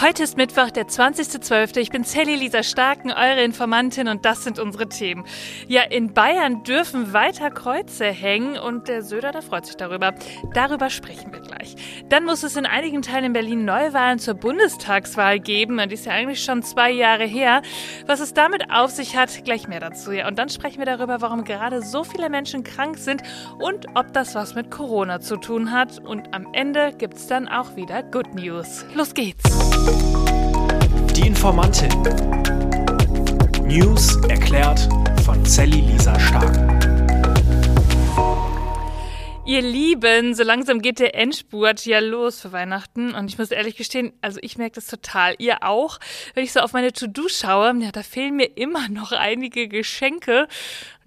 Heute ist Mittwoch, der 20.12. Ich bin Sally Lisa Starken, eure Informantin und das sind unsere Themen. Ja, in Bayern dürfen weiter Kreuze hängen und der Söder, der freut sich darüber. Darüber sprechen wir gleich. Dann muss es in einigen Teilen in Berlin Neuwahlen zur Bundestagswahl geben. Und die ist ja eigentlich schon zwei Jahre her. Was es damit auf sich hat, gleich mehr dazu. Ja, und dann sprechen wir darüber, warum gerade so viele Menschen krank sind und ob das was mit Corona zu tun hat. Und am Ende gibt es dann auch wieder Good News. Los geht's! Die Informantin. News erklärt von Sally Lisa Stark. Ihr Lieben, so langsam geht der Endspurt ja los für Weihnachten. Und ich muss ehrlich gestehen, also ich merke das total. Ihr auch. Wenn ich so auf meine To-Do schaue, ja, da fehlen mir immer noch einige Geschenke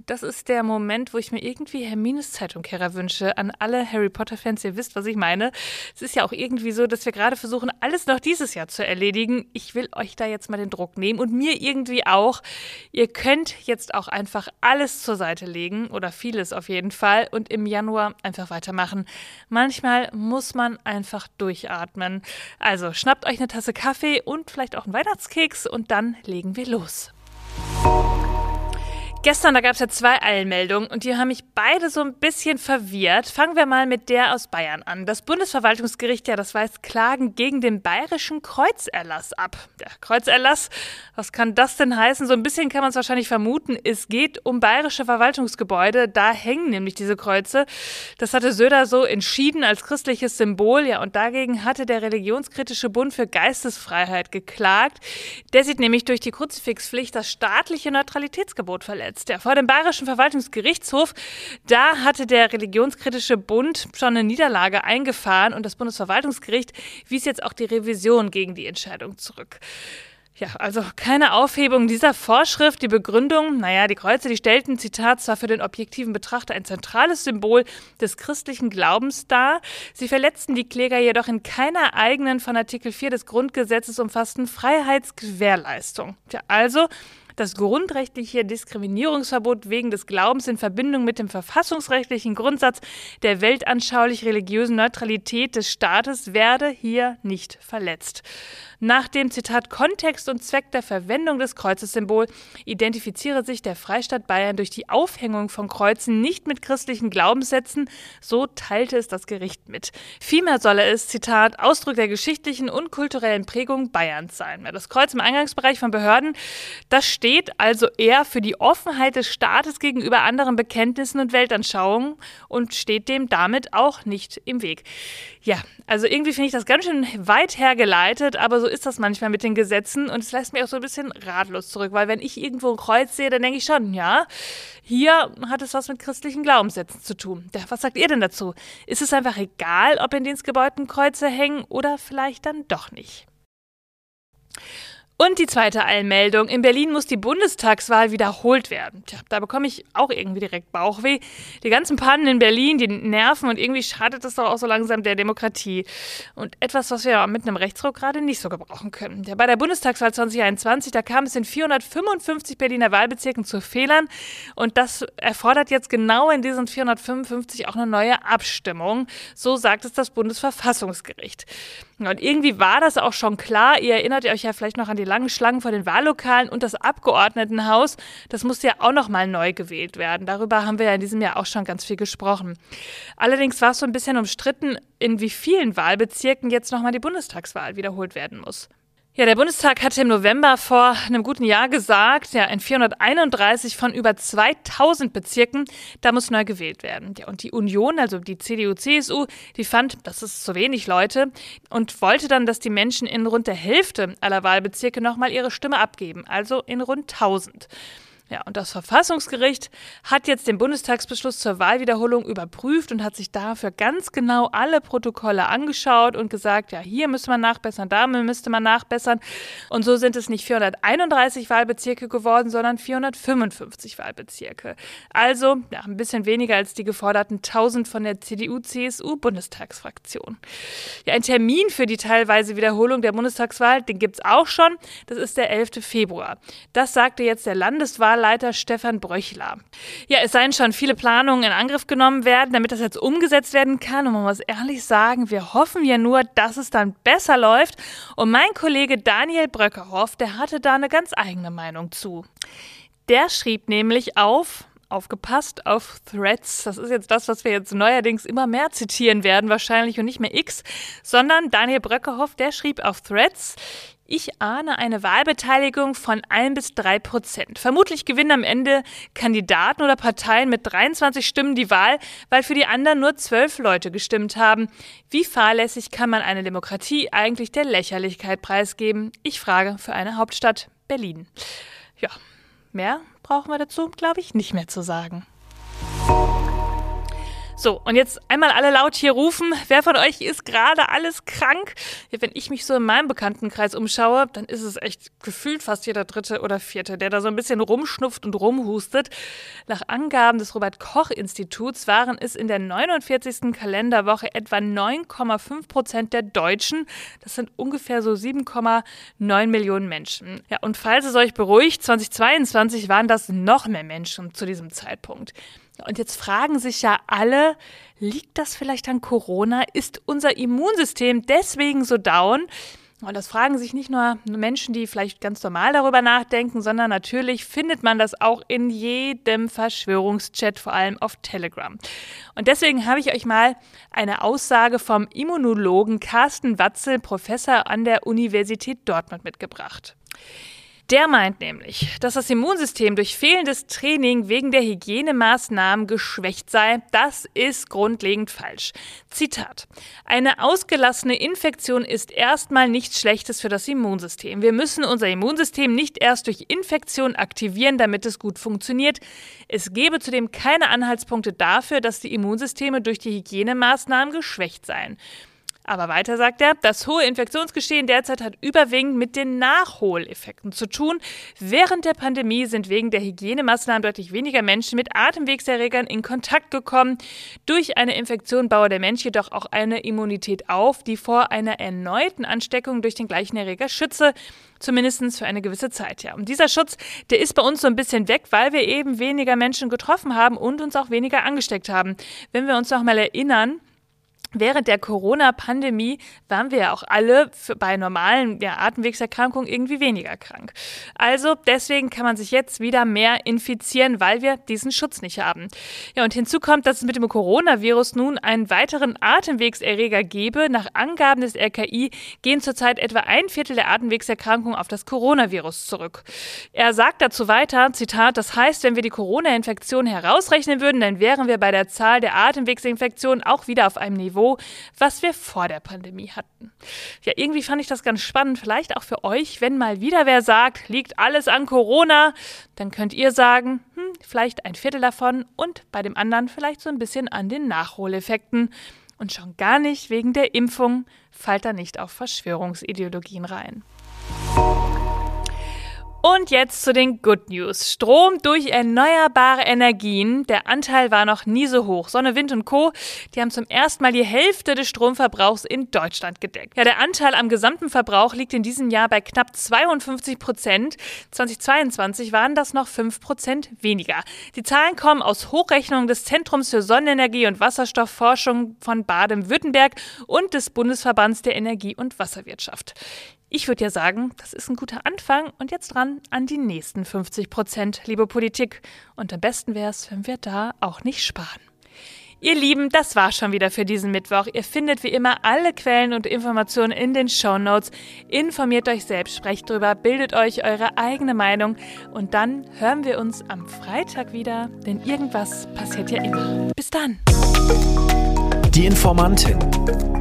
das ist der Moment, wo ich mir irgendwie Hermines Zeitumkehrer wünsche. An alle Harry Potter-Fans, ihr wisst, was ich meine. Es ist ja auch irgendwie so, dass wir gerade versuchen, alles noch dieses Jahr zu erledigen. Ich will euch da jetzt mal den Druck nehmen und mir irgendwie auch. Ihr könnt jetzt auch einfach alles zur Seite legen oder vieles auf jeden Fall und im Januar einfach weitermachen. Manchmal muss man einfach durchatmen. Also schnappt euch eine Tasse Kaffee und vielleicht auch einen Weihnachtskeks und dann legen wir los. Gestern, da gab es ja zwei Eilmeldungen und die haben mich beide so ein bisschen verwirrt. Fangen wir mal mit der aus Bayern an. Das Bundesverwaltungsgericht, ja, das weist Klagen gegen den bayerischen Kreuzerlass ab. Der Kreuzerlass, was kann das denn heißen? So ein bisschen kann man es wahrscheinlich vermuten. Es geht um bayerische Verwaltungsgebäude. Da hängen nämlich diese Kreuze. Das hatte Söder so entschieden als christliches Symbol. Ja, und dagegen hatte der religionskritische Bund für Geistesfreiheit geklagt. Der sieht nämlich durch die Kruzifixpflicht das staatliche Neutralitätsgebot verletzt Ja, vor dem Bayerischen Verwaltungsgerichtshof, da hatte der religionskritische Bund schon eine Niederlage eingefahren und das Bundesverwaltungsgericht wies jetzt auch die Revision gegen die Entscheidung zurück. Ja, also keine Aufhebung dieser Vorschrift. Die Begründung, naja, die Kreuze, die stellten, Zitat, zwar für den objektiven Betrachter ein zentrales Symbol des christlichen Glaubens dar. Sie verletzten die Kläger jedoch in keiner eigenen von Artikel 4 des Grundgesetzes umfassten Freiheitsgewährleistung. Tja, also das grundrechtliche Diskriminierungsverbot wegen des Glaubens in Verbindung mit dem verfassungsrechtlichen Grundsatz der weltanschaulich-religiösen Neutralität des Staates werde hier nicht verletzt. Nach dem Zitat Kontext und Zweck der Verwendung des Kreuzessymbol identifiziere sich der Freistaat Bayern durch die Aufhängung von Kreuzen nicht mit christlichen Glaubenssätzen, so teilte es das Gericht mit. Vielmehr solle es, Zitat, Ausdruck der geschichtlichen und kulturellen Prägung Bayerns sein. Das Kreuz im Eingangsbereich von Behörden, das steht also eher für die Offenheit des Staates gegenüber anderen Bekenntnissen und Weltanschauungen und steht dem damit auch nicht im Weg. Ja, also irgendwie finde ich das ganz schön weit hergeleitet, aber so ist das manchmal mit den Gesetzen und es lässt mich auch so ein bisschen ratlos zurück, weil wenn ich irgendwo ein Kreuz sehe, dann denke ich schon, ja, hier hat es was mit christlichen Glaubenssätzen zu tun. Was sagt ihr denn dazu? Ist es einfach egal, ob in Dienstgebäuden Kreuze hängen oder vielleicht dann doch nicht? Und die zweite Eilmeldung. In Berlin muss die Bundestagswahl wiederholt werden. Tja, da bekomme ich auch irgendwie direkt Bauchweh. Die ganzen Pannen in Berlin, die nerven und irgendwie schadet es doch auch so langsam der Demokratie. Und etwas, was wir mit einem Rechtsruck gerade nicht so gebrauchen können. Ja, bei der Bundestagswahl 2021, da kam es in 455 Berliner Wahlbezirken zu Fehlern. Und das erfordert jetzt genau in diesen 455 auch eine neue Abstimmung. So sagt es das Bundesverfassungsgericht. Und irgendwie war das auch schon klar. Ihr erinnert euch ja vielleicht noch an die langen Schlangen vor den Wahllokalen und das Abgeordnetenhaus. Das musste ja auch noch mal neu gewählt werden. Darüber haben wir ja in diesem Jahr auch schon ganz viel gesprochen. Allerdings war es so ein bisschen umstritten, in wie vielen Wahlbezirken jetzt noch mal die Bundestagswahl wiederholt werden muss. Ja, der Bundestag hatte im November vor einem guten Jahr gesagt, ja, in 431 von über 2000 Bezirken, da muss neu gewählt werden. Ja, und die Union, also die CDU, CSU, die fand, das ist zu wenig Leute und wollte dann, dass die Menschen in rund der Hälfte aller Wahlbezirke nochmal ihre Stimme abgeben, also in rund 1000. Ja, und das Verfassungsgericht hat jetzt den Bundestagsbeschluss zur Wahlwiederholung überprüft und hat sich dafür ganz genau alle Protokolle angeschaut und gesagt, ja, hier müsste man nachbessern, da müsste man nachbessern. Und so sind es nicht 431 Wahlbezirke geworden, sondern 455 Wahlbezirke. Also ja, ein bisschen weniger als die geforderten 1000 von der CDU-CSU-Bundestagsfraktion. Ja, ein Termin für die teilweise Wiederholung der Bundestagswahl, den gibt es auch schon. Das ist der 11. Februar. Das sagte jetzt der Landeswahl Bundeswahlleiter Stefan Bröchler. Ja, es seien schon viele Planungen in Angriff genommen werden, damit das jetzt umgesetzt werden kann. Und man muss ehrlich sagen, wir hoffen ja nur, dass es dann besser läuft. Und mein Kollege Daniel Bröckerhoff, der hatte da eine ganz eigene Meinung zu. Der schrieb nämlich auf, aufgepasst auf Threads. Das ist jetzt das, was wir jetzt neuerdings immer mehr zitieren werden, wahrscheinlich und nicht mehr X, sondern Daniel Bröckerhoff, der schrieb auf Threads, ich ahne eine Wahlbeteiligung von 1 bis 3 Prozent. Vermutlich gewinnen am Ende Kandidaten oder Parteien mit 23 Stimmen die Wahl, weil für die anderen nur 12 Leute gestimmt haben. Wie fahrlässig kann man eine Demokratie eigentlich der Lächerlichkeit preisgeben? Ich frage für eine Hauptstadt Berlin. Ja, mehr brauchen wir dazu, glaube ich, nicht mehr zu sagen. So, und jetzt einmal alle laut hier rufen. Wer von euch ist gerade alles krank? Ja, wenn ich mich so in meinem Bekanntenkreis umschaue, dann ist es echt gefühlt fast jeder Dritte oder Vierte, der da so ein bisschen rumschnupft und rumhustet. Nach Angaben des Robert-Koch-Instituts waren es in der 49. Kalenderwoche etwa 9,5 Prozent der Deutschen. Das sind ungefähr so 7,9 Millionen Menschen. Ja, und falls es euch beruhigt, 2022 waren das noch mehr Menschen zu diesem Zeitpunkt. Und jetzt fragen sich ja alle, liegt das vielleicht an Corona? Ist unser Immunsystem deswegen so down? Und das fragen sich nicht nur Menschen, die vielleicht ganz normal darüber nachdenken, sondern natürlich findet man das auch in jedem Verschwörungschat, vor allem auf Telegram. Und deswegen habe ich euch mal eine Aussage vom Immunologen Carsten Watzel, Professor an der Universität Dortmund mitgebracht. Der meint nämlich, dass das Immunsystem durch fehlendes Training wegen der Hygienemaßnahmen geschwächt sei. Das ist grundlegend falsch. Zitat. Eine ausgelassene Infektion ist erstmal nichts Schlechtes für das Immunsystem. Wir müssen unser Immunsystem nicht erst durch Infektion aktivieren, damit es gut funktioniert. Es gebe zudem keine Anhaltspunkte dafür, dass die Immunsysteme durch die Hygienemaßnahmen geschwächt seien. Aber weiter sagt er, das hohe Infektionsgeschehen derzeit hat überwiegend mit den Nachholeffekten zu tun. Während der Pandemie sind wegen der Hygienemaßnahmen deutlich weniger Menschen mit Atemwegserregern in Kontakt gekommen. Durch eine Infektion baue der Mensch jedoch auch eine Immunität auf, die vor einer erneuten Ansteckung durch den gleichen Erreger schütze. Zumindest für eine gewisse Zeit, ja. Und dieser Schutz, der ist bei uns so ein bisschen weg, weil wir eben weniger Menschen getroffen haben und uns auch weniger angesteckt haben. Wenn wir uns noch mal erinnern, Während der Corona-Pandemie waren wir ja auch alle für, bei normalen ja, Atemwegserkrankungen irgendwie weniger krank. Also deswegen kann man sich jetzt wieder mehr infizieren, weil wir diesen Schutz nicht haben. Ja, und hinzu kommt, dass es mit dem Coronavirus nun einen weiteren Atemwegserreger gebe. Nach Angaben des RKI gehen zurzeit etwa ein Viertel der Atemwegserkrankungen auf das Coronavirus zurück. Er sagt dazu weiter, Zitat, das heißt, wenn wir die Corona-Infektion herausrechnen würden, dann wären wir bei der Zahl der Atemwegsinfektionen auch wieder auf einem Niveau Niveau, was wir vor der Pandemie hatten. Ja, irgendwie fand ich das ganz spannend, vielleicht auch für euch, wenn mal wieder wer sagt, liegt alles an Corona, dann könnt ihr sagen, hm, vielleicht ein Viertel davon und bei dem anderen vielleicht so ein bisschen an den Nachholeffekten. Und schon gar nicht wegen der Impfung, fallt da nicht auf Verschwörungsideologien rein. Und jetzt zu den Good News. Strom durch erneuerbare Energien. Der Anteil war noch nie so hoch. Sonne, Wind und Co. Die haben zum ersten Mal die Hälfte des Stromverbrauchs in Deutschland gedeckt. Ja, der Anteil am gesamten Verbrauch liegt in diesem Jahr bei knapp 52 Prozent. 2022 waren das noch 5 Prozent weniger. Die Zahlen kommen aus Hochrechnungen des Zentrums für Sonnenenergie und Wasserstoffforschung von Baden-Württemberg und des Bundesverbands der Energie- und Wasserwirtschaft. Ich würde ja sagen, das ist ein guter Anfang und jetzt dran an die nächsten 50 Prozent, liebe Politik. Und am besten wäre es, wenn wir da auch nicht sparen. Ihr Lieben, das war schon wieder für diesen Mittwoch. Ihr findet wie immer alle Quellen und Informationen in den Show Notes. Informiert euch selbst, sprecht drüber, bildet euch eure eigene Meinung und dann hören wir uns am Freitag wieder, denn irgendwas passiert ja immer. Bis dann. Die Informantin.